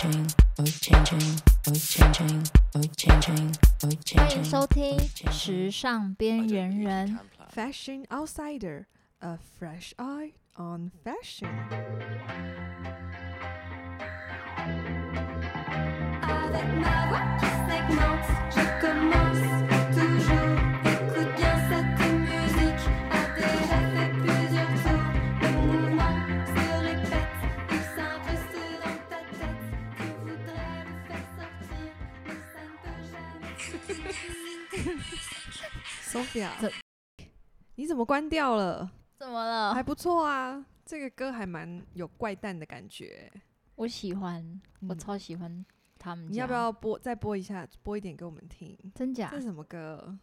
欢迎收听《时尚边缘人》，Fashion Outsider，a fresh eye on fashion。 Sophia，你怎么关掉了？怎么了？还不错啊，这个歌还蛮有怪诞的感觉。我喜欢，嗯、我超喜欢他们。你要不要播再播一下，播一点给我们听？真假？这是什么歌？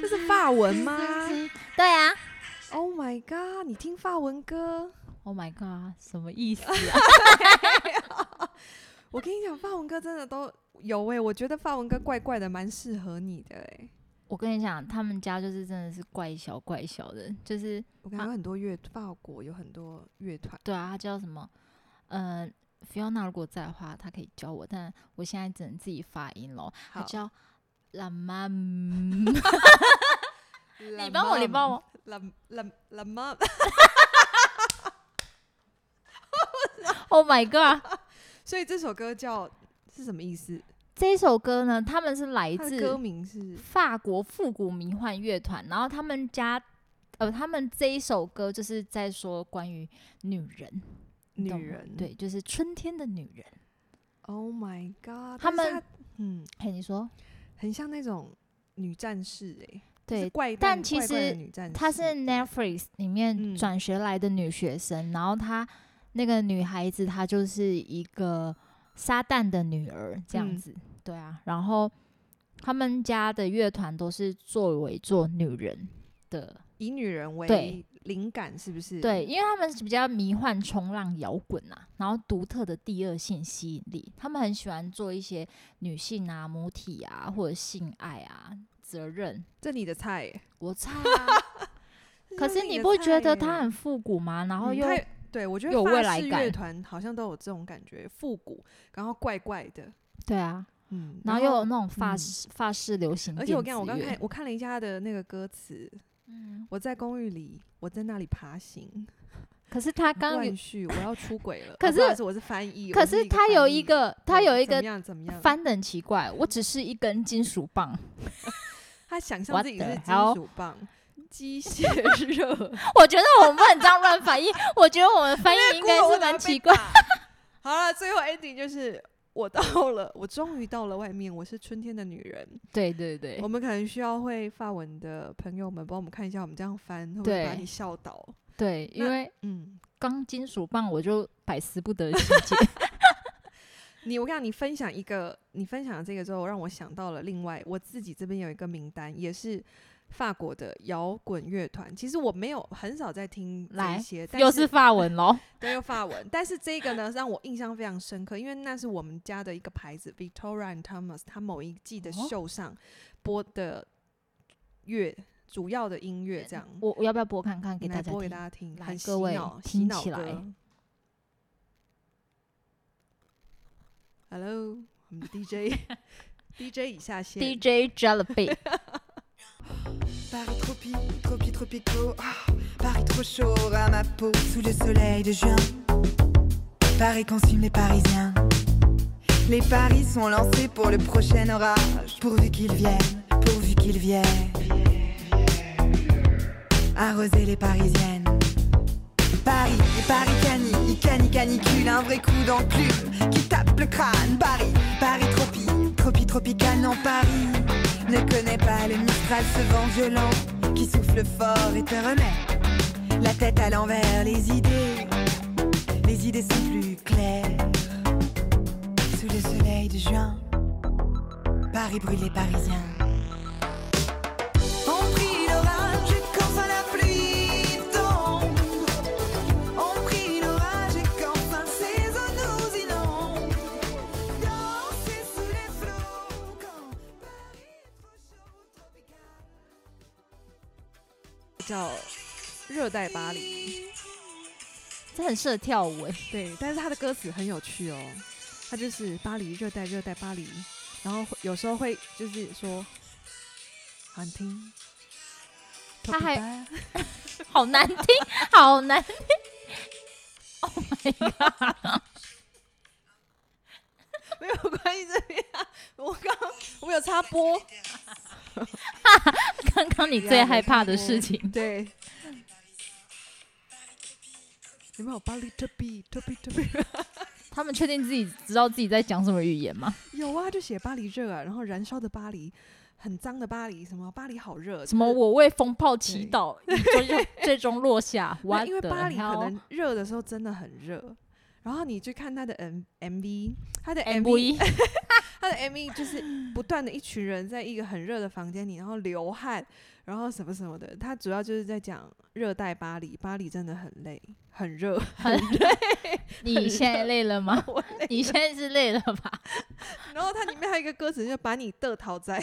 这是法文吗？对啊。Oh my god！你听法文歌？Oh my god！什么意思啊？我跟你讲，发文哥真的都有哎、欸，我觉得发文哥怪怪的，蛮适合你的哎、欸。我跟你讲，他们家就是真的是怪小怪小的，就是我看有很多乐，法国有很多乐团。对啊，他叫什么？呃菲奥娜如果在的话，他可以教我，但我现在只能自己发音喽。他叫 La Mam，你帮我，你帮我，La La La Mam。Oh my god！所以这首歌叫是什么意思？这首歌呢，他们是来自歌名是法国复古迷幻乐团，然后他们家呃，他们这一首歌就是在说关于女人，女人对，就是春天的女人。Oh my god！他们嗯，嘿，你说很像那种女战士哎、欸，对，怪但其实她是 Netflix 里面转学来的女学生，嗯、然后她。那个女孩子，她就是一个撒旦的女儿，这样子，嗯、对啊。然后他们家的乐团都是作为做女人的，以女人为灵感，是不是？对，因为他们是比较迷幻冲浪摇滚啊，然后独特的第二性吸引力，他们很喜欢做一些女性啊、母体啊或者性爱啊、责任。这你的菜，我菜啊。可是你不觉得它很复古吗？然后又。嗯对，我觉得法式乐团好像都有这种感觉，复古，然后怪怪的。对啊，嗯，然后又有那种发式、嗯、法式流行。而且我跟你讲我刚看我看了一下他的那个歌词，嗯，我在公寓里，我在那里爬行。可是他刚断续，我要出轨了。可是、哦、我是翻译，可是他有一个他有一个怎么样怎么样翻的很奇怪，我只是一根金属棒。他想象自己是金属棒。机械热，我觉得我们不能这样乱翻译。我觉得我们翻译应该是蛮奇怪。好了，最后 ending 就是我到了，我终于到了外面。我是春天的女人。对对对，我们可能需要会法文的朋友们帮我们看一下，我们这样翻会不会把你笑倒？对，因为嗯，钢金属棒我就百思不得其解。你我跟你讲，你分享一个，你分享了这个之后，让我想到了另外我自己这边有一个名单，也是。法国的摇滚乐团，其实我没有很少在听这些，但又是法文喽，对，又法文。但是这个呢，让我印象非常深刻，因为那是我们家的一个牌子，Victoria and Thomas，他某一季的秀上播的乐，主要的音乐这样。我我要不要播看看给大家播给大家听？来，各位听起来。Hello，我们的 DJ，DJ 已 下线，DJ Jellybean。Paris tropique, tropico. Oh, Paris trop chaud à ma peau sous le soleil de juin. Paris consume les Parisiens. Les paris sont lancés pour le prochain orage. Pourvu qu'ils viennent, pourvu qu'ils viennent. Arroser les Parisiennes. Paris, Paris cani, cani canicule, un vrai coup d'enclume qui tape le crâne. Paris, Paris tropique, tropique, tropical, non Paris ne connais pas le Mistral, ce vent violent qui souffle fort et te remet la tête à l'envers. Les idées, les idées sont plus claires. Sous le soleil de juin, Paris brûle les Parisiens.《热带巴黎》这很适合跳舞哎。对，但是他的歌词很有趣哦，他就是巴黎热带热带巴黎，然后有时候会就是说，好听，他还 好难听，好难听，Oh my god！没有关系，这边我刚我有插播，刚刚你最害怕的事情，对。有没有巴黎特比特比特比？他们确定自己知道自己在讲什么语言吗？有啊，就写巴黎热啊，然后燃烧的巴黎，很脏的巴黎，什么巴黎好热，什么我为风暴祈祷，最终 最终落下。因为巴黎可能热的时候真的很热，然后你去看他的 M M V，他的 M V，他的 M V 就是不断的一群人在一个很热的房间里，然后流汗。然后什么什么的，他主要就是在讲热带巴黎，巴黎真的很累，很热，很累。你现在累了吗？累你现在是累了吧？然后它里面还有一个歌词，就把你的逃在，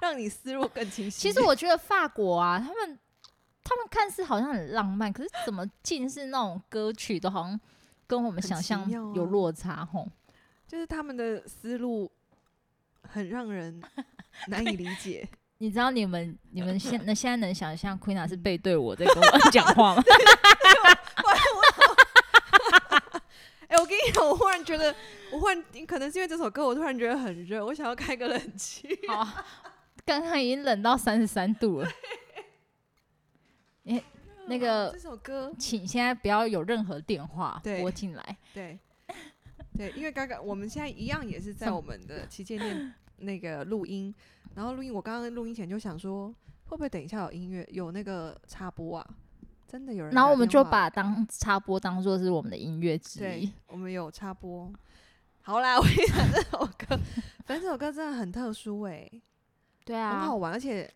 让你思路更清晰。其实我觉得法国啊，他们他们看似好像很浪漫，可是怎么尽是那种歌曲都好像跟我们想象有落差吼、啊。就是他们的思路很让人 难以理解。你知道你们你们现 那现在能想象 Queena 是背对我在跟我讲话吗？哎，我跟你讲，我忽然觉得，我忽然可能是因为这首歌，我突然觉得很热，我想要开个冷气。好，刚刚已经冷到三十三度了。哎，那个这首歌，请现在不要有任何电话拨进来。对对，因为刚刚我们现在一样也是在我们的旗舰店 那个录音。然后录音，我刚刚录音前就想说，会不会等一下有音乐，有那个插播啊？真的有人。然后我们就把当插播当做是我们的音乐之一。对，我们有插播。好啦，我跟你讲这首歌，反正这首歌真的很特殊哎、欸。对啊，很好玩，而且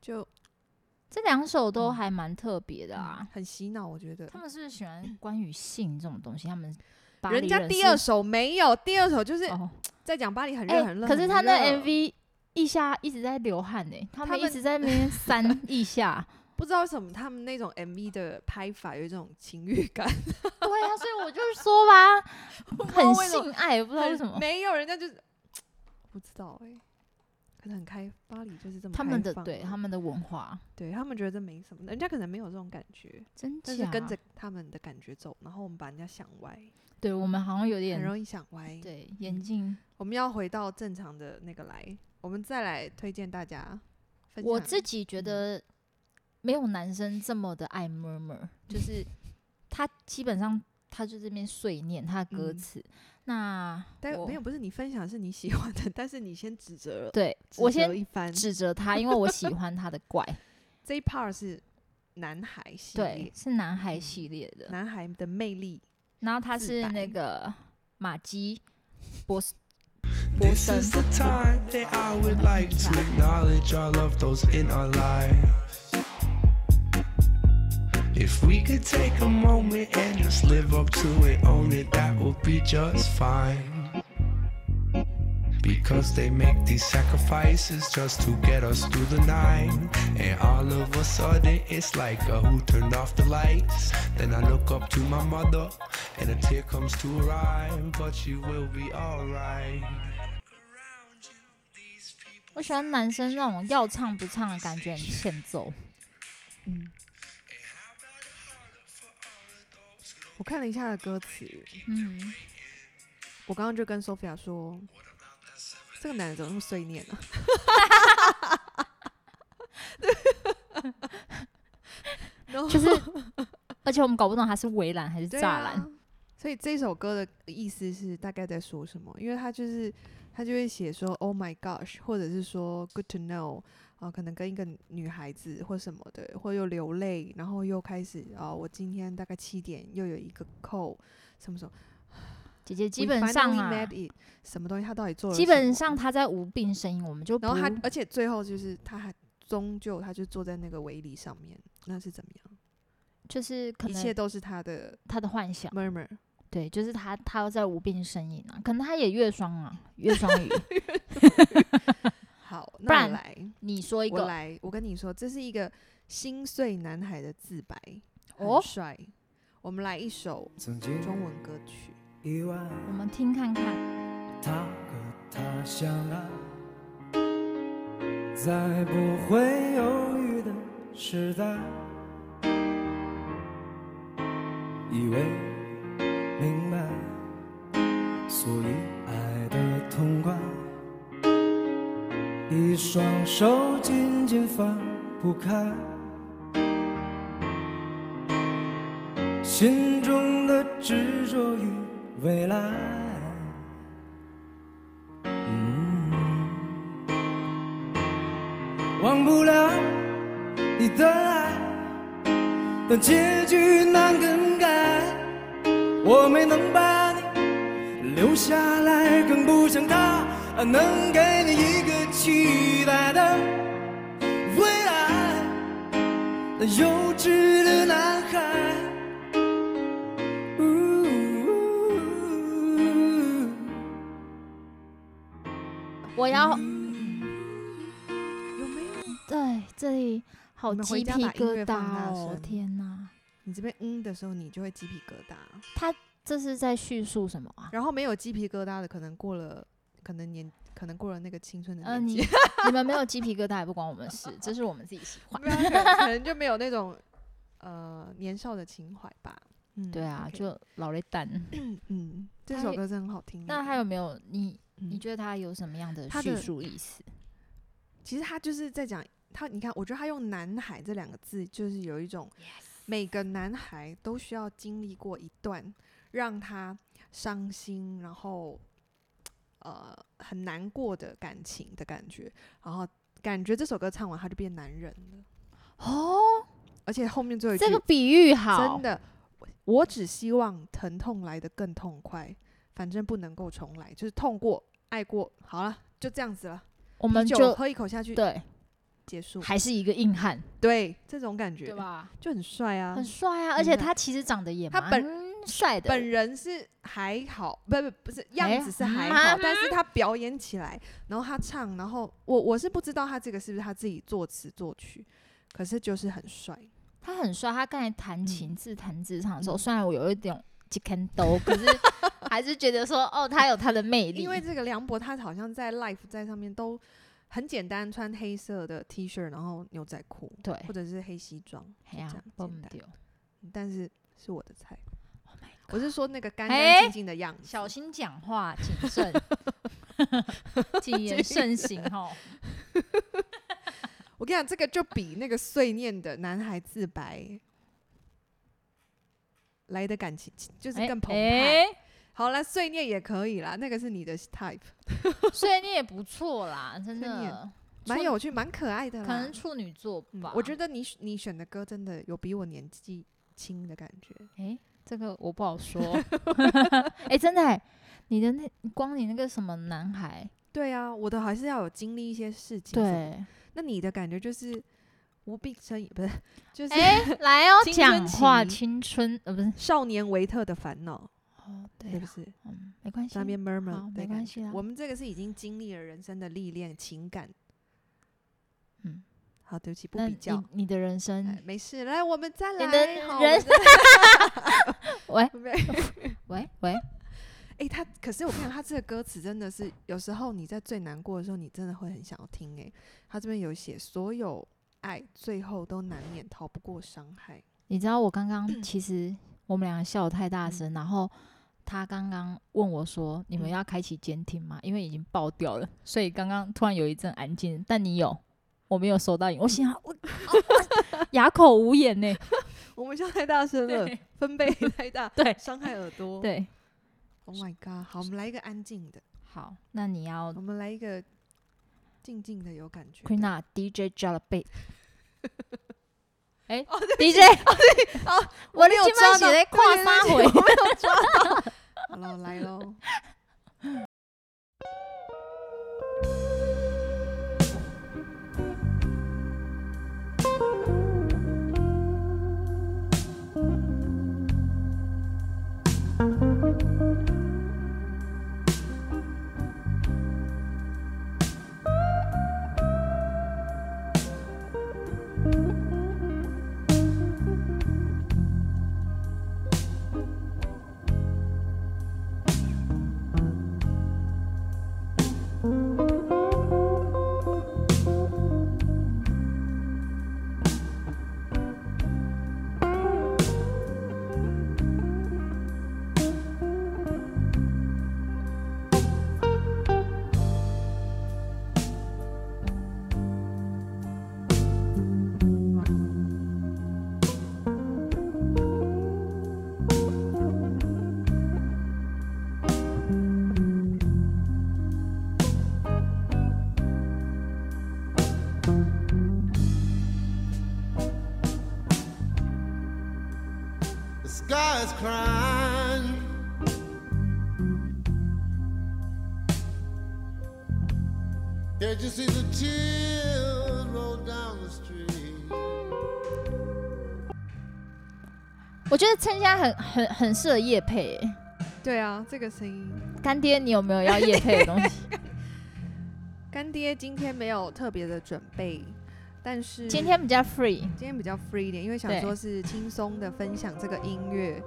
就这两首都还蛮特别的啊，嗯、很洗脑，我觉得。他们是不是喜欢关于性这种东西？他们 人，人家第二首没有，第二首就是 在讲巴黎很热很热、欸。可是他那 MV。一下一直在流汗呢、欸，他们一直在那边 扇一下，不知道为什么他们那种 MV 的拍法有一种情欲感。对啊，所以我就是说吧，很性爱，不知道为什么。没有人家就是 不知道哎、欸，可能很开，巴黎就是这么开放。他们的对他们的文化，对他们觉得这没什么，人家可能没有这种感觉，真假？但是跟着他们的感觉走，然后我们把人家想歪。对我们好像有点很容易想歪。对，眼镜，我们要回到正常的那个来。我们再来推荐大家。我自己觉得没有男生这么的爱 murmur，就是他基本上他就这边碎念他的歌词。嗯、那但没有，不是你分享是你喜欢的，但是你先指责了。对，我先指责他，因为我喜欢他的怪。这一 part 是男孩系列，对，是男孩系列的，男孩的魅力。然后他是那个马基 博斯。This is the time that I would like to acknowledge all of those in our lives. If we could take a moment and just live up to it, own it, that would be just fine. Because they make these sacrifices just to get us through the night. And all of a sudden, it's like a who turned off the lights. Then I look up to my mother, and a tear comes to her eye, but she will be alright. 我喜欢男生那种要唱不唱的感觉，很欠揍。嗯， 我看了一下的歌词，嗯，我刚刚就跟 Sophia 说，这个男的怎么那么碎念呢？就是，而且我们搞不懂他是围栏还是栅栏，啊，所以这首歌的意思是大概在说什么？因为他就是。他就会写说 “Oh my gosh”，或者是说 “Good to know”，啊，可能跟一个女孩子或什么的，或又流泪，然后又开始啊，我今天大概七点又有一个 call，什么什么，姐姐基本上啊，什么东西他到底做了？基本上他在无病呻吟，我们就然后他，而且最后就是他还终究他就坐在那个围篱上面，那是怎么样？就是可能一切都是他的他的幻想。Murmur 对，就是他，他要在无病呻吟啊，可能他也月双啊，月双鱼。好，那我来，你说一个，我来，我跟你说，这是一个心碎男孩的自白，很帅。我们来一首中文歌曲，我们听看看。他和他相爱，在不会犹豫的时代，以为明白，所以爱的痛快，一双手紧紧放不开。心中的执着与未来，嗯，忘不了你的爱，但结局难更改。我没能把你留下来，更不像他能给你一个期待的未来。那幼稚的男孩。我要，嗯、有没有？对，这里好鸡皮疙瘩哦！天哪，你这边嗯的时候，你就会鸡皮疙瘩。他这是在叙述什么啊？然后没有鸡皮疙瘩的，可能过了，可能年，可能过了那个青春的年纪。你你们没有鸡皮疙瘩也不关我们事，这是我们自己喜欢。可能 就没有那种呃年少的情怀吧。嗯，对啊就老了蛋。嗯，这首歌真的很好听。那还有没有你？你觉得他有什么样的叙述意思？其实他就是在讲他，你看，我觉得他用“男孩”这两个字，就是有一种每个男孩都需要经历过一段让他伤心，然后呃很难过的感情的感觉，然后感觉这首歌唱完他就变男人了哦，而且后面最后一句这个比喻好，真的，我只希望疼痛来得更痛快。反正不能够重来，就是痛过、爱过，好了，就这样子了。我们就喝一口下去，对，结束。还是一个硬汉，对，这种感觉，对吧？就很帅啊，很帅啊！而且他其实长得也蛮帅的，本人是还好，不不不是样子是还好，但是他表演起来，然后他唱，然后我我是不知道他这个是不是他自己作词作曲，可是就是很帅，他很帅。他刚才弹琴自弹自唱的时候，虽然我有一点。都，可是 还是觉得说，哦，他有他的魅力。因为这个梁博，他好像在 Life 在上面都很简单，穿黑色的 T 恤，然后牛仔裤，对，或者是黑西装，这样简单。但是是我的菜。Oh 我是说那个干干净净的样子。小心讲话，谨慎，谨言慎行哦。我跟你讲，这个就比那个碎念的男孩自白。来的感情就是更澎湃。欸欸、好了，碎念也可以啦，那个是你的 type。碎念也不错啦，真的蛮有趣，蛮可爱的啦。可能处女座吧。嗯、我觉得你你选的歌真的有比我年纪轻的感觉。这个我不好说。哎、欸，真的、欸，你的那光你那个什么男孩？对啊，我的还是要有经历一些事情。对，那你的感觉就是。无病呻吟不是，就是哎、欸，来哦，讲话青春呃不是少年维特的烦恼哦，对，是不是？嗯，没关系，那边 murmur 没关系啦。我们这个是已经经历了人生的历练，情感。嗯，好，对不起，不比较。你，你的人生没事，来，我们再来。你的人生，喂喂喂，哎、欸，他可是我跟你讲，他这个歌词真的是有时候你在最难过的时候，你真的会很想要听、欸。哎，他这边有写所有。爱最后都难免逃不过伤害。你知道我刚刚 其实我们两个笑得太大声，嗯，然后他刚刚问我说：“你们要开启监听吗？”因为已经爆掉了，所以刚刚突然有一阵安静。但你有，我没有收到音。我心 想，我哑口无言呢。我们笑太大声了，分贝太大，对，伤害耳朵。对，Oh my god！好，我们来一个安静的。好，那你要我们来一个。静静的有感觉。Queen DJ Jalabert 哎，DJ，哦对，哦，我的金毛鞋在跨三回，我没有抓到。好了，来喽。sky is 空我觉得参加很很很适合夜配。对啊这个声音。干爹你有没有要夜配的东西？干爹今天没有特别的准备，但是今天比较 free，今天比较 free 一点，因为想说是轻松的分享这个音乐，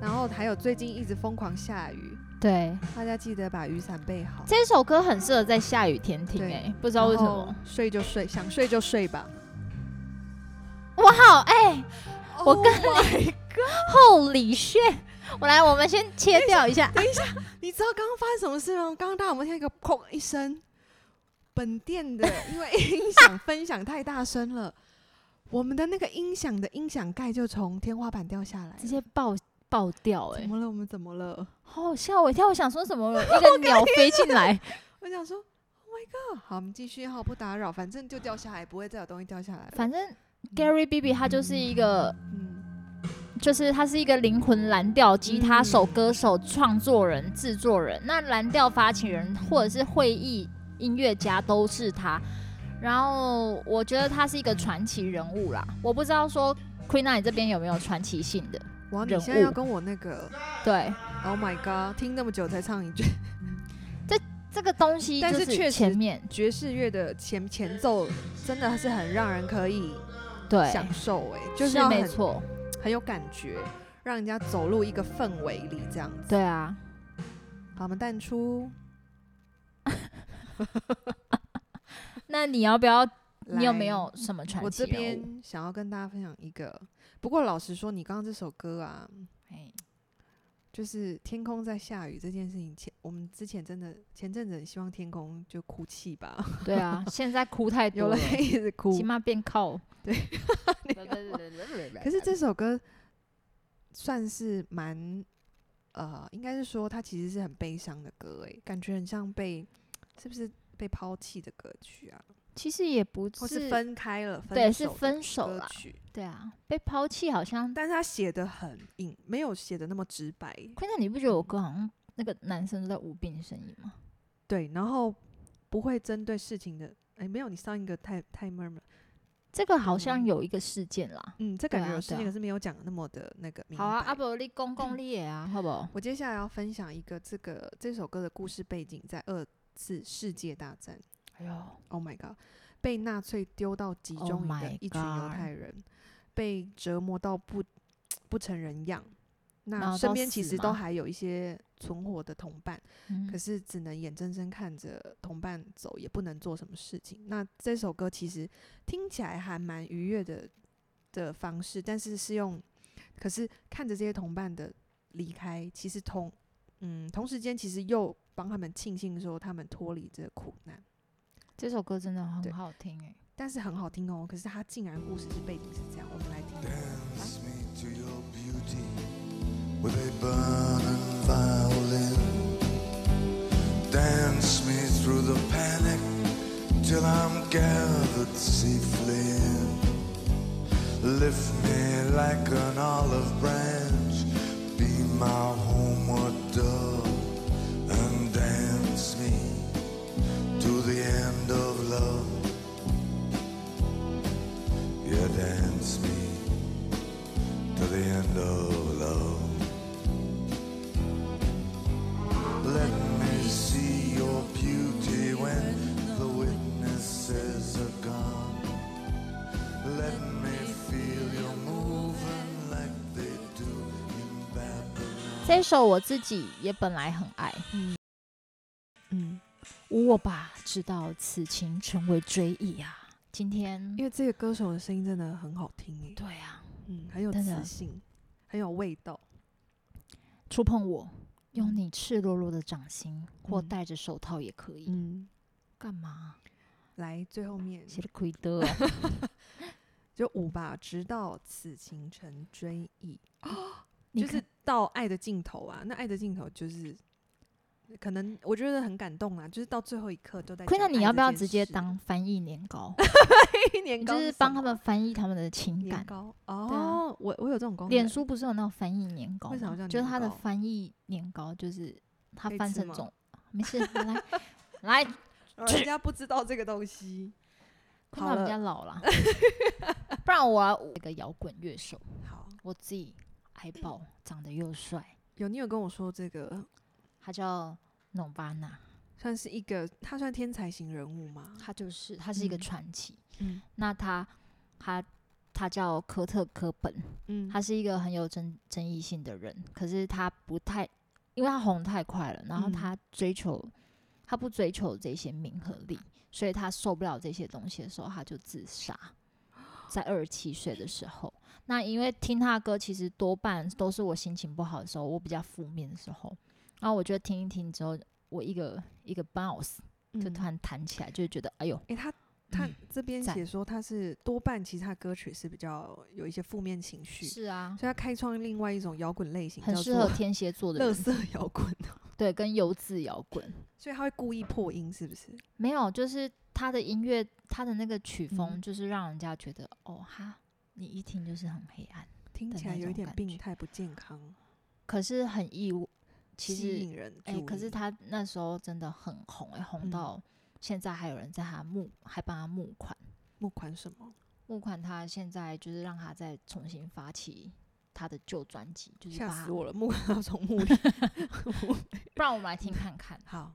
然后还有最近一直疯狂下雨。对，大家记得把雨伞备好。这首歌很适合在下雨天听，哎，不知道为什么。睡就睡，想睡就睡吧。我好哎，oh、我跟你，Holy shit！我来，我们先切掉一下。等一下，你知道刚刚发生什么事吗？刚刚大家有没有听一个砰一声？本店的 因为音响分享太大声了，我们的那个音响的音响盖就从天花板掉下来，直接爆。爆掉哎、欸！怎么了？我们怎么了？好好笑我一跳！我想说什么？一个 鸟飞进来。我想说，Oh my god！好，我们继续，好，不打扰，反正就掉下来，不会再有东西掉下来。反正 Gary BB 他就是一个，嗯，就是他是一个灵魂蓝调吉他手、歌手、创作人、制作人。那蓝调发起人或者是会议音乐家都是他。然后我觉得他是一个传奇人物啦。我不知道说 Queena 你这边有没有传奇性的？哇！你现在要跟我那个对？Oh my god！听那么久才唱一句，这这个东西，但是确实前面爵士乐的前前奏真的是很让人可以对享受哎，就是没错，很有感觉，让人家走入一个氛围里这样子。对啊，好，我们淡出。那你要不要？你有没有什么传奇？我这边想要跟大家分享一个。不过老实说，你刚刚这首歌啊，哎，就是天空在下雨这件事情，前我们之前真的前阵子很希望天空就哭泣吧。对啊，现在哭太多了，有人一直哭，起码变靠。对，可是这首歌算是蛮呃，应该是说它其实是很悲伤的歌，哎，感觉很像被是不是被抛弃的歌曲啊？其实也不是，是分开了，对，是分手了。对啊，被抛弃好像，但是他写的很硬，没有写的那么直白。坤娜，你不觉得我歌好像那个男生都在无病呻吟吗？对，然后不会针对事情的，哎，没有，你上一个太太 murmur，这个好像有一个事件啦。嗯，这感觉有事件，可是没有讲那么的那个。好啊，阿伯你公 公你也啊，好不好？我接下来要分享一个这个这首歌的故事背景，在二次世界大战。哎呦，Oh my God！被纳粹丢到集中营的一群犹太人，oh、被折磨到不不成人样。那身边其实都还有一些存活的同伴，可是只能眼睁睁看着同伴走，也不能做什么事情。那这首歌其实听起来还蛮愉悦的的方式，但是是用，可是看着这些同伴的离开，其实同嗯同时间其实又帮他们庆幸说他们脱离这个苦难。这首歌真的很好听哎，但是很好听哦。可是它竟然故事是背景是这样，我们来听。这首我自己也本来很爱，嗯嗯， 我吧知道此情成为追忆啊。今天因为这个歌手的声音真的很好听诶，对啊，嗯，很有磁性，很有味道。触碰我，用你赤裸裸的掌心，嗯、或戴着手套也可以。嗯，干嘛？来最后面写的亏的，就五吧，直到此情成追忆。就是到爱的尽头啊！那爱的尽头就是可能我觉得很感动啊，就是到最后一刻都在。那你要不要直接当翻译年糕？年糕就是帮他们翻译他们的情感。哦，啊、我我有这种功能。脸书不是有那种翻译年糕？为什么叫？就是他的翻译年糕，就是他翻成种。没事，来来，人家不知道这个东西。他们比较老了，不然我要一个摇滚乐手。好，我自己爱爆，长得又帅。有你有跟我说这个，他叫 Nirvana，算是一个他算天才型人物吗？他就是，他是一个传奇。嗯，那他他他叫科特·科本，嗯，他是一个很有争争议性的人，可是他不太，因为他红太快了，然后他追求、嗯、他不追求这些名和利。所以他受不了这些东西的时候，他就自杀，在二十七岁的时候。那因为听他的歌，其实多半都是我心情不好的时候，我比较负面的时候。然后我觉得听一听之后，我一个一个 bounce 就突然弹起来，嗯、就觉得哎呦！哎、欸，他他这边写说他是多半其实他歌曲是比较有一些负面情绪，是啊，所以他开创另外一种摇滚类型，很适合天蝎座的乐色摇滚。对，跟油质摇滚，所以他会故意破音，是不是？没有，就是他的音乐，他的那个曲风，就是让人家觉得，嗯、哦哈，你一听就是很黑暗，听起来有一点病态不健康，可是很意外，其实吸引人。哎、欸，可是他那时候真的很红，哎，红到现在还有人在他募，还帮他募款，募款什么？募款他现在就是让他再重新发起。他的旧专辑就是吓死我了，木 要从墓里，不然我们来听看看，好，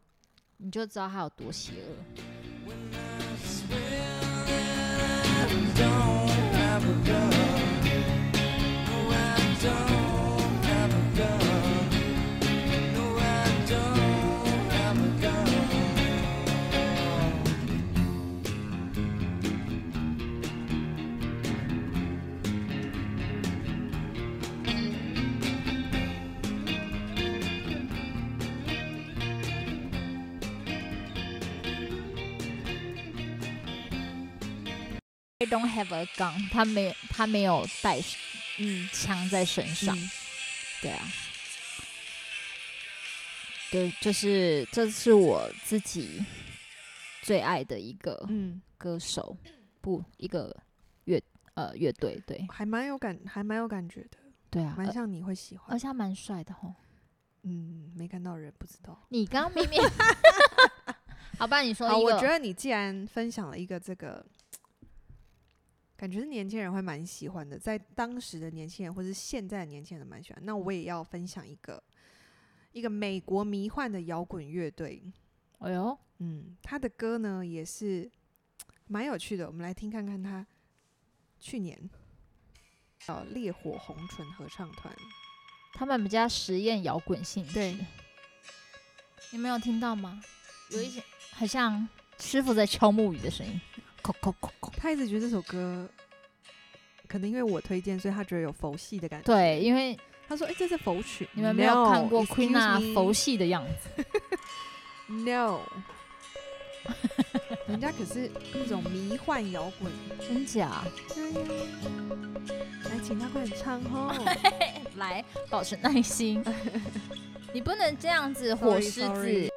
你就知道他有多邪恶。Don't have a gun，他没他没有带嗯枪在身上，嗯、对啊，对，就是这是我自己最爱的一个嗯歌手，嗯、不一个乐呃乐队，对，还蛮有感，还蛮有感觉的，对啊，蛮像你会喜欢，而且他蛮帅的吼，嗯，没看到人不知道，你刚明明，好吧，你说一个，好，我觉得你既然分享了一个这个。感觉是年轻人会蛮喜欢的，在当时的年轻人或是现在的年轻人蛮喜欢。那我也要分享一个一个美国迷幻的摇滚乐队。哎呦，嗯，他的歌呢也是蛮有趣的。我们来听看看他去年叫烈火红唇合唱团，他们比较实验摇滚性质。对，你没有听到吗？有一些很像师傅在敲木鱼的声音。他一直觉得这首歌，可能因为我推荐，所以他觉得有佛系的感觉。对，因为他说：“哎、欸，这是佛曲，你们没有看过 Queen 啊佛系的样子。” No，人家可是那种迷幻摇滚，真假？对呀。来，请他快点唱哦，来，保持耐心。你不能这样子，火狮子。Sorry, sorry.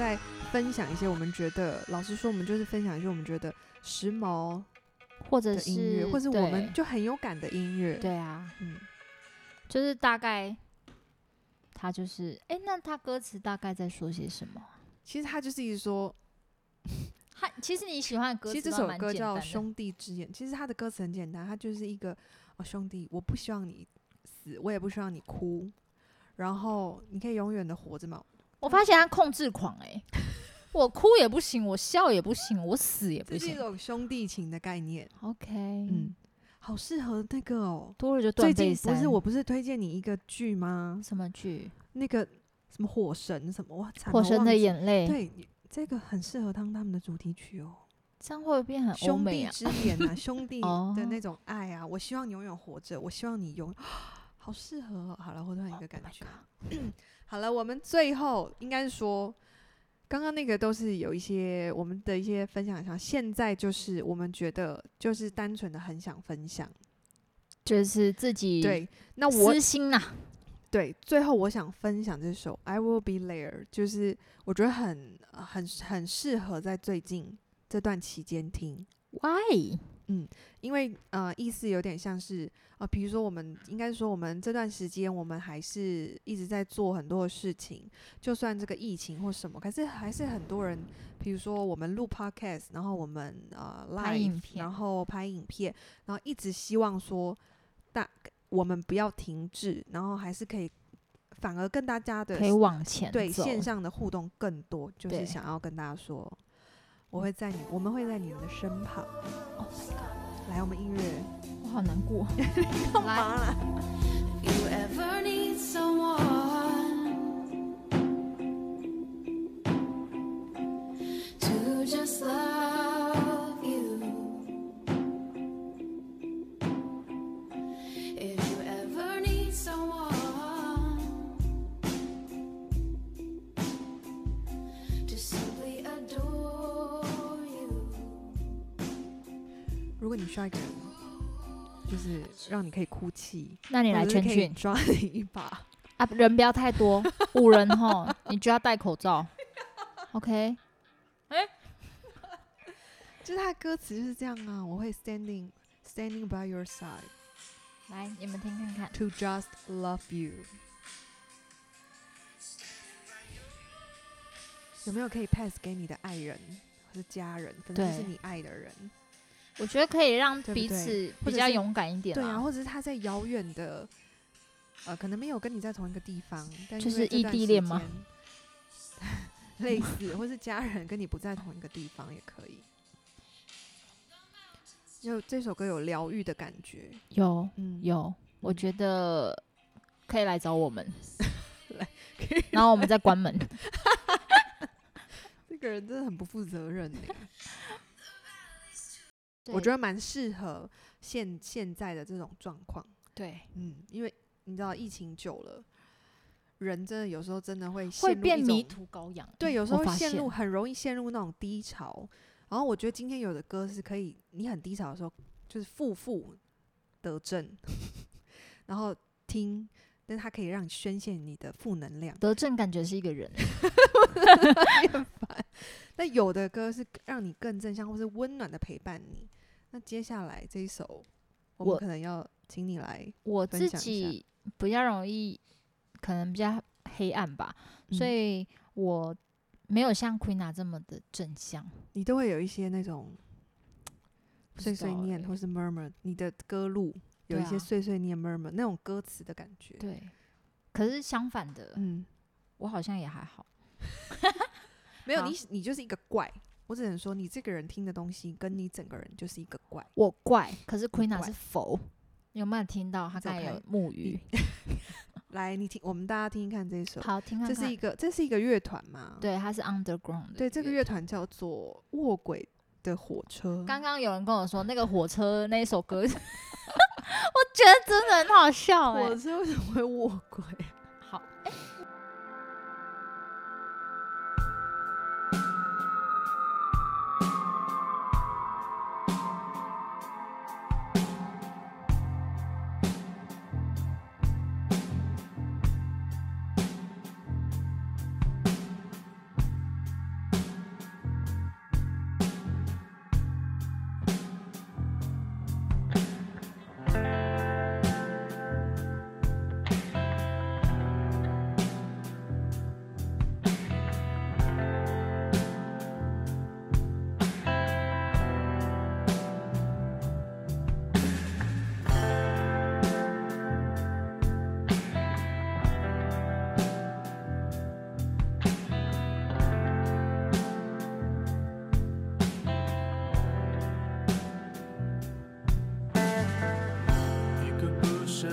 在分享一些我们觉得，老实说，我们就是分享一些我们觉得时髦或者是音乐，或者我们就很有感的音乐。对啊，嗯，就是大概他就是，哎、欸，那他歌词大概在说些什么？其实他就是一直说，他其实你喜欢的歌词，其实这首歌叫《兄弟之眼》。其实他的歌词很简单，他就是一个哦，兄弟，我不希望你死，我也不希望你哭，然后你可以永远的活着吗？我发现他控制狂哎、欸，我哭也不行，我笑也不行，我死也不行。这是一种兄弟情的概念。OK，嗯，好适合那个哦，多了就断背山。最近不是，我不是推荐你一个剧吗？什么剧？那个什么火神什么？哇，火神的眼泪。对，这个很适合当他们的主题曲哦。这样会不会变很兄弟之恋啊，兄弟 的那种爱啊！我希望你永远活着，我希望你永，好适合哦。好了，我突然一个感觉。Oh 好了，我们最后应该是说，刚刚那个都是有一些我们的一些分享，像现在就是我们觉得就是单纯的很想分享，就是自己对。那我私心呐，对。最后我想分享这首《I Will Be There》，就是我觉得很很很适合在最近。这段期间听，Why？嗯，因为呃，意思有点像是呃，比如说我们应该说，我们这段时间我们还是一直在做很多的事情，就算这个疫情或什么，可是还是很多人，比如说我们录 Podcast，然后我们呃 live，然后拍影片，然后一直希望说大我们不要停滞，然后还是可以，反而跟大家的可以往前对线上的互动更多，就是想要跟大家说。我会在你，我们会在你们的身旁。Oh my god！来，我们音乐，我好难过。干嘛啦？需要一个人，就是让你可以哭泣，那你来圈圈抓你一把啊！人不要太多，五人齁，你就要戴口罩。OK，哎、欸，就是他的歌词就是这样啊！我会 standing standing by your side，来你们听看看。To just love you，有没有可以 pass 给你的爱人或是家人，甚至是你爱的人？我觉得可以让彼此比较勇敢一点，对啊，或者是他在遥远的，呃，可能没有跟你在同一个地方，但就是异地恋吗？类似，或是家人跟你不在同一个地方也可以。就这首歌有疗愈的感觉，有，嗯，有，我觉得可以来找我们，来，然后我们再关门。这个人真的很不负责任呢。我觉得蛮适合现现在的这种状况。对，嗯，因为你知道疫情久了，人真的有时候真的会会变迷途羔羊。对，有时候会陷入很容易陷入那种低潮。然后我觉得今天有的歌是可以，你很低潮的时候，就是负负得正，然后听，但是它可以让你宣泄你的负能量。得正感觉是一个人，很烦。但有的歌是让你更正向，或是温暖的陪伴你。那接下来这一首，我们可能要请你来。我自己比较容易，可能比较黑暗吧，嗯、所以我没有像 Queena 这么的正向。你都会有一些那种碎碎念，或是 murmur。你的歌路有一些碎碎念 murmur、啊、那种歌词的感觉。对，可是相反的，嗯，我好像也还好。没有你，你就是一个怪。我只能说，你这个人听的东西，跟你整个人就是一个怪。我怪，可是 Queena 是佛。有没有听到他刚才有木鱼？来，你听，我们大家听听看这一首。好，听看看。这是一个，这是一个乐团嘛？对，它是 underground。对，这个乐团叫做卧轨的火车。刚刚有人跟我说，那个火车那一首歌，我觉得真的很好笑欸。火车为什么会卧轨？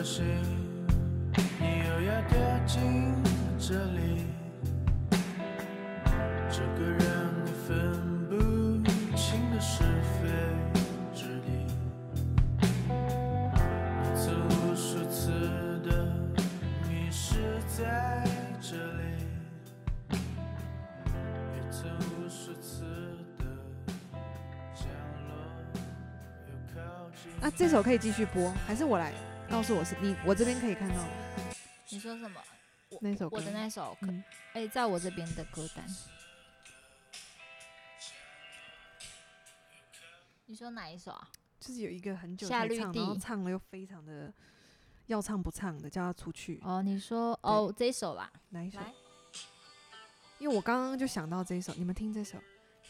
心，你又要掉进这里。这个让你分不清的是非之地，曾无数次的迷失在这里，曾无数次的降落又靠近。那这首可以继续播，还是我来告诉我是你？我这边可以看到吗？你说什么？那首歌我的那首，哎、嗯欸，在我这边的歌单。你说哪一首啊？就是有一个很久夏绿才唱，蒂然后唱了又非常的要唱不唱的，叫他出去。哦，你说哦这一首啦，哪一首？因为我刚刚就想到这一首，你们听这首，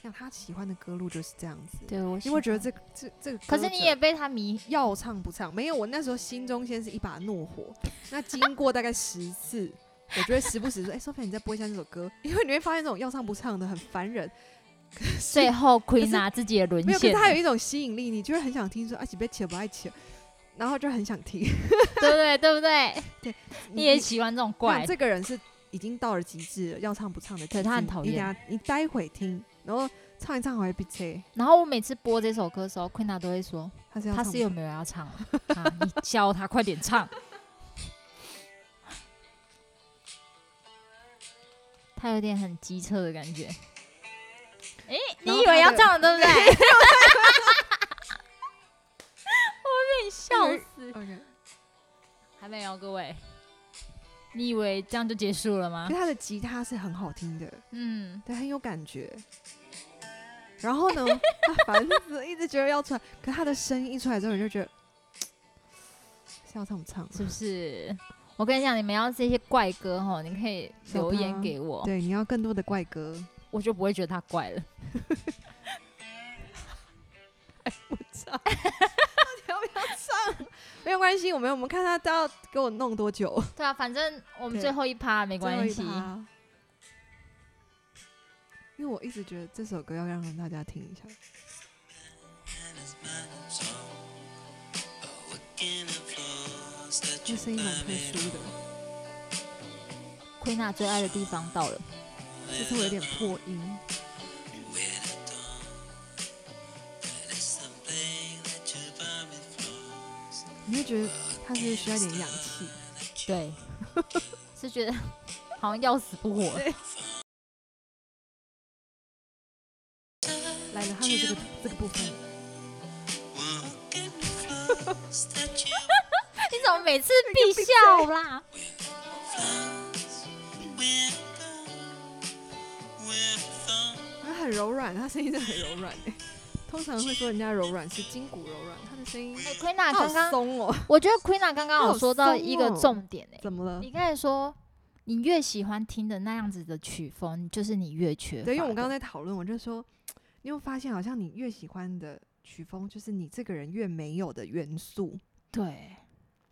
像他喜欢的歌路就是这样子。对我，因为觉得这这这个，可是你也被他迷，要唱不唱？没有，我那时候心中先是一把怒火。那经过大概十次，我觉得时不时说：“哎、欸，Sophia，你再播一下这首歌。”因为你会发现这种要唱不唱的很烦人。最后 Queen 拿自己的沦陷，没有，可是他有一种吸引力，你就会很想听说，而且被切不爱切，然后就很想听，对不对？对不对？对，你也喜欢这种怪。这个人是已经到了极致了，要唱不唱的，对他很讨厌。你等下，你待会听，然后唱一唱还会被切。然后我每次播这首歌的时候，Queen 都会说，他是要他是有没有要唱？啊，你教他快点唱。他有点很机车的感觉。哎、欸，你以为要这样对不对？我被你笑死。还没有，各位，你以为这样就结束了吗？因为他的吉他是很好听的，嗯，对，很有感觉。然后呢，他烦死，一直觉得要出来，可他的声音一出来之后，你就觉得 是要唱不唱？是不是？我跟你讲，你们要这些怪歌哈，你可以留言给我。对，你要更多的怪歌。我就不会觉得他怪了。哎，不唱？没有关系，我们我们看他都要给我弄多久。对啊，反正我们最后一趴没关系。因为我一直觉得这首歌要让大家听一下。这声音蛮特殊的。奎娜最爱的地方到了。这是我有点破音，你会觉得他是需要一点氧气，对，是觉得好像要死不活。来了，他的这个这个部分，你怎么每次必笑啦？很柔软，他声音真的很柔软、欸、通常会说人家柔软是筋骨柔软，他的声音。哎，Queena 刚刚松哦。我觉得 Queena 刚刚有说到一个重点、欸、怎么了？你刚才说你越喜欢听的那样子的曲风，就是你越缺乏。对，因为我刚刚在讨论，我就说，你会发现好像你越喜欢的曲风，就是你这个人越没有的元素。对。欸、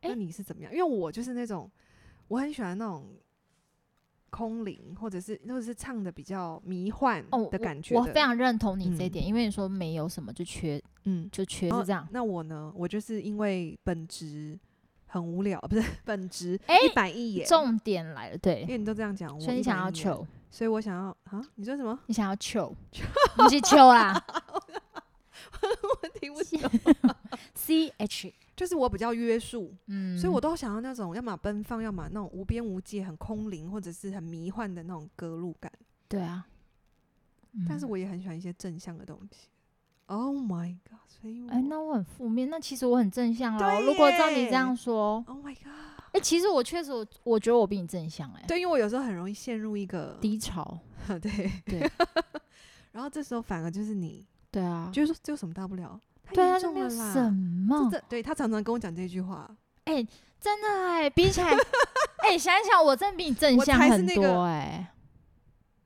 那你是怎么样？因为我就是那种，我很喜欢那种。空灵，或者是或者是唱的比较迷幻的感觉我，我非常认同你这一点，嗯、因为你说没有什么就缺，嗯，就缺是这样。那我呢？我就是因为本职很无聊，不是本职一板一眼。重点来了，对，因为你都这样讲，所以你想要求，所以我想要啊？你说什么？你想要求？你是求啦？我听不懂。C H。就是我比较约束，嗯，所以我都想要那种要么奔放，要么那种无边无际、很空灵，或者是很迷幻的那种歌路感。对啊，嗯、但是我也很喜欢一些正向的东西。Oh my god！所以，哎、欸，那我很负面，那其实我很正向哦。如果照你这样说，Oh my god！哎、欸，其实我确实我，我觉得我比你正向哎、欸。对，因为我有时候很容易陷入一个低潮。对对。对 然后这时候反而就是你，对啊，就是说这有什么大不了？对啊，没有什么。这对他常常跟我讲这句话。哎、欸，真的哎、欸，比起来，哎、欸，想一想，我真的比你正向很多哎、欸。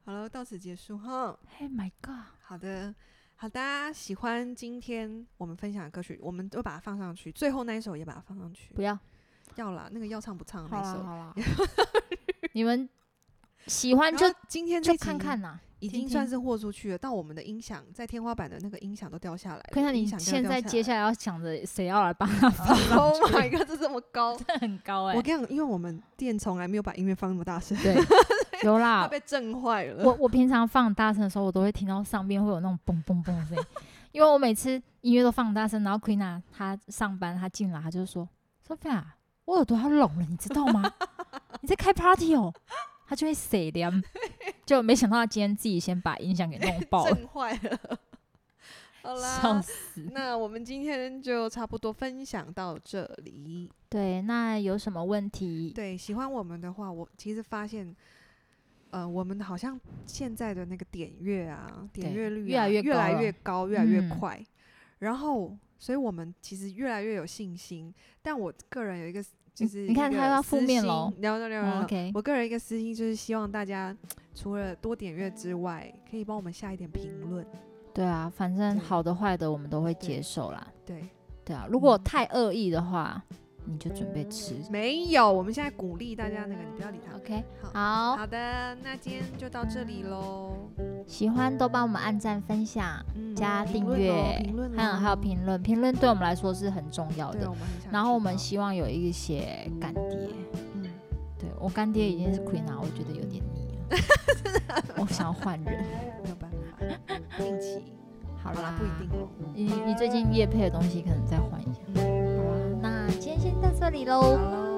好了，到此结束哈。Oh my god！好的，好，大家喜欢今天我们分享的歌曲，我们都把它放上去，最后那一首也把它放上去。不要，要啦，那个要唱不唱的那首。好了，好了，你们喜欢就今天就看看呐。已经算是豁出去了。到我们的音响在天花板的那个音响都掉下来了。可是你现在接下来要想着谁要来帮他 放？Oh my god，这这么高，这很高哎！我跟你讲，因为我们店从来没有把音乐放那么大声。对，有啦，被震坏了。我我平常放大声的时候，我都会听到上面会有那种嘣嘣嘣的声音，因为我每次音乐都放大声，然后 Queena 她上班，她进来，她就说：“Sophia，我耳朵要聋了，你知道吗？你在开 party 哦。”他就会死掉，就没想到他今天自己先把音响给弄爆了，震坏了。好啦，笑死。那我们今天就差不多分享到这里。对，那有什么问题？对，喜欢我们的话，我其实发现，呃，我们好像现在的那个点阅啊，点阅率、啊、越来越越来越高，越来越快。嗯、然后，所以我们其实越来越有信心。但我个人有一个。就是你看他要负面喽，聊聊聊聊。OK，我个人一个私心就是希望大家除了多点阅之外，可以帮我们下一点评论。对啊，反正好的坏的我们都会接受啦。对对啊，如果太恶意的话，你就准备吃。没有，我们现在鼓励大家那个，你不要理他。OK，好，好好的，那今天就到这里喽。喜欢都帮我们按赞、分享、加订阅，还有还有评论，评论对我们来说是很重要的。然后我们希望有一些干爹，嗯，对我干爹已经是 Queena，我觉得有点腻了，我想要换人，没有办法，近期好啦，不一定哦。你你最近夜配的东西可能再换一下。今天先到这里喽，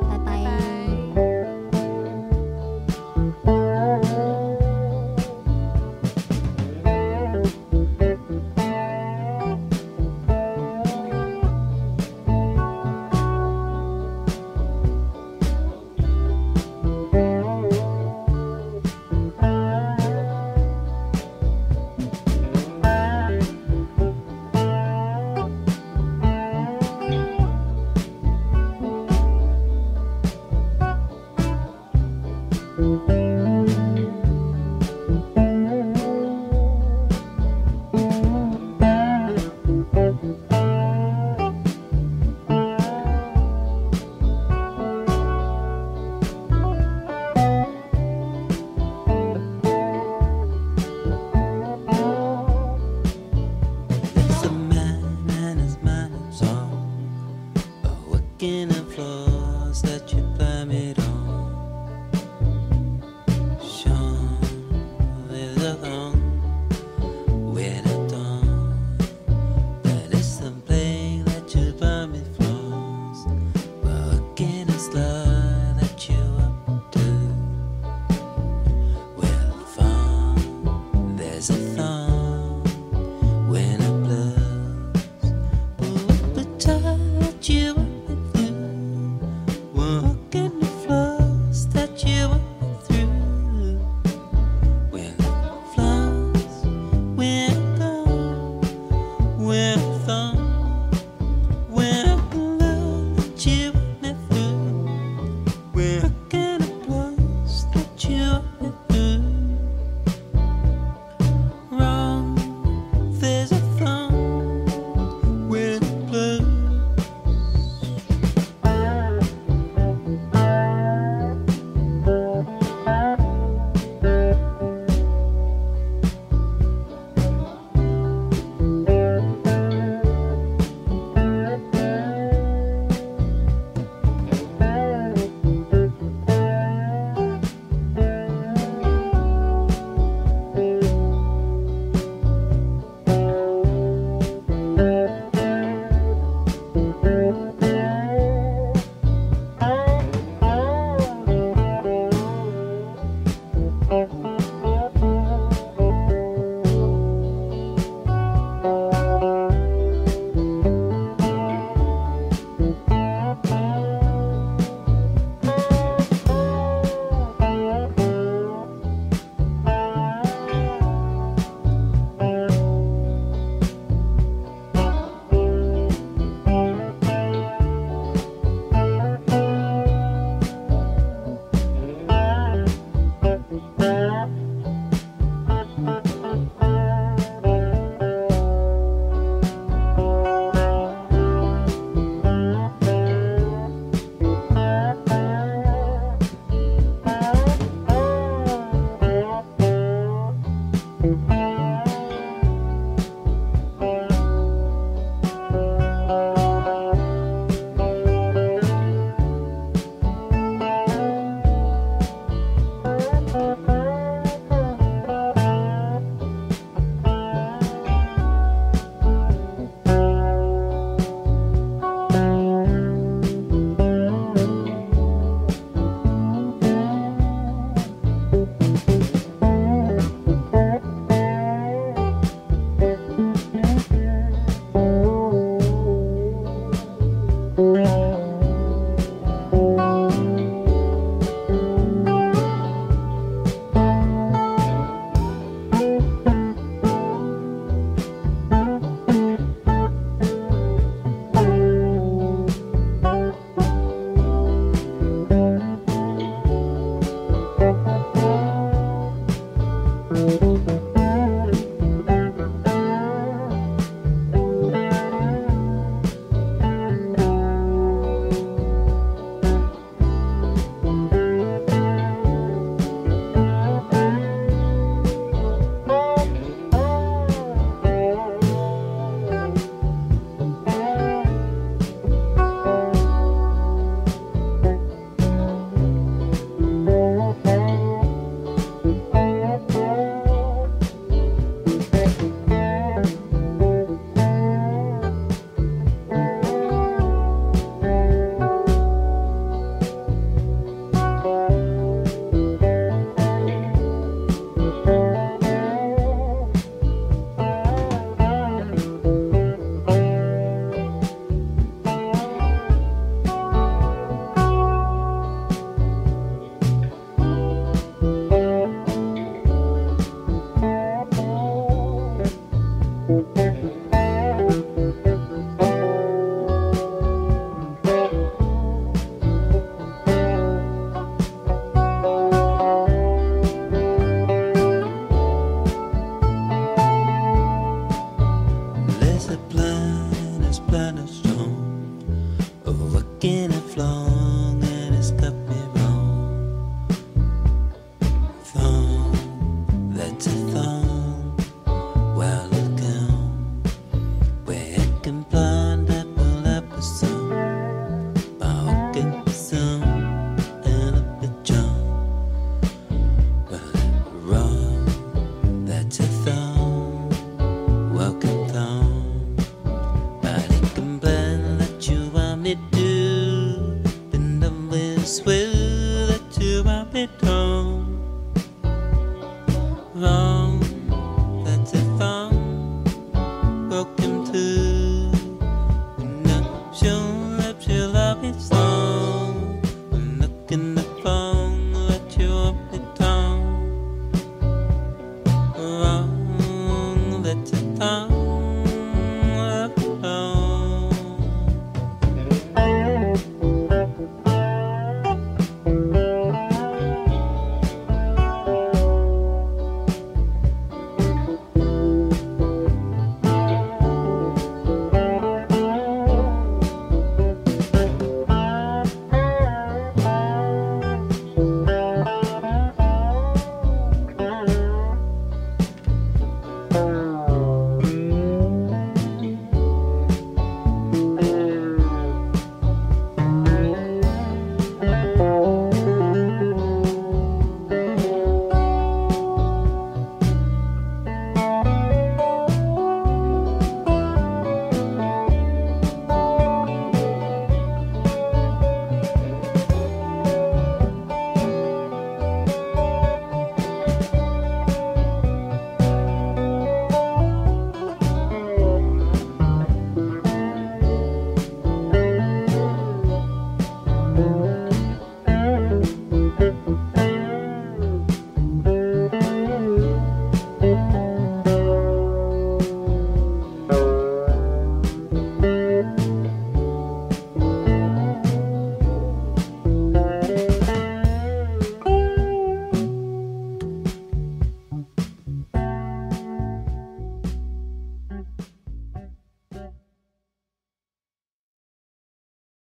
Mm-hmm.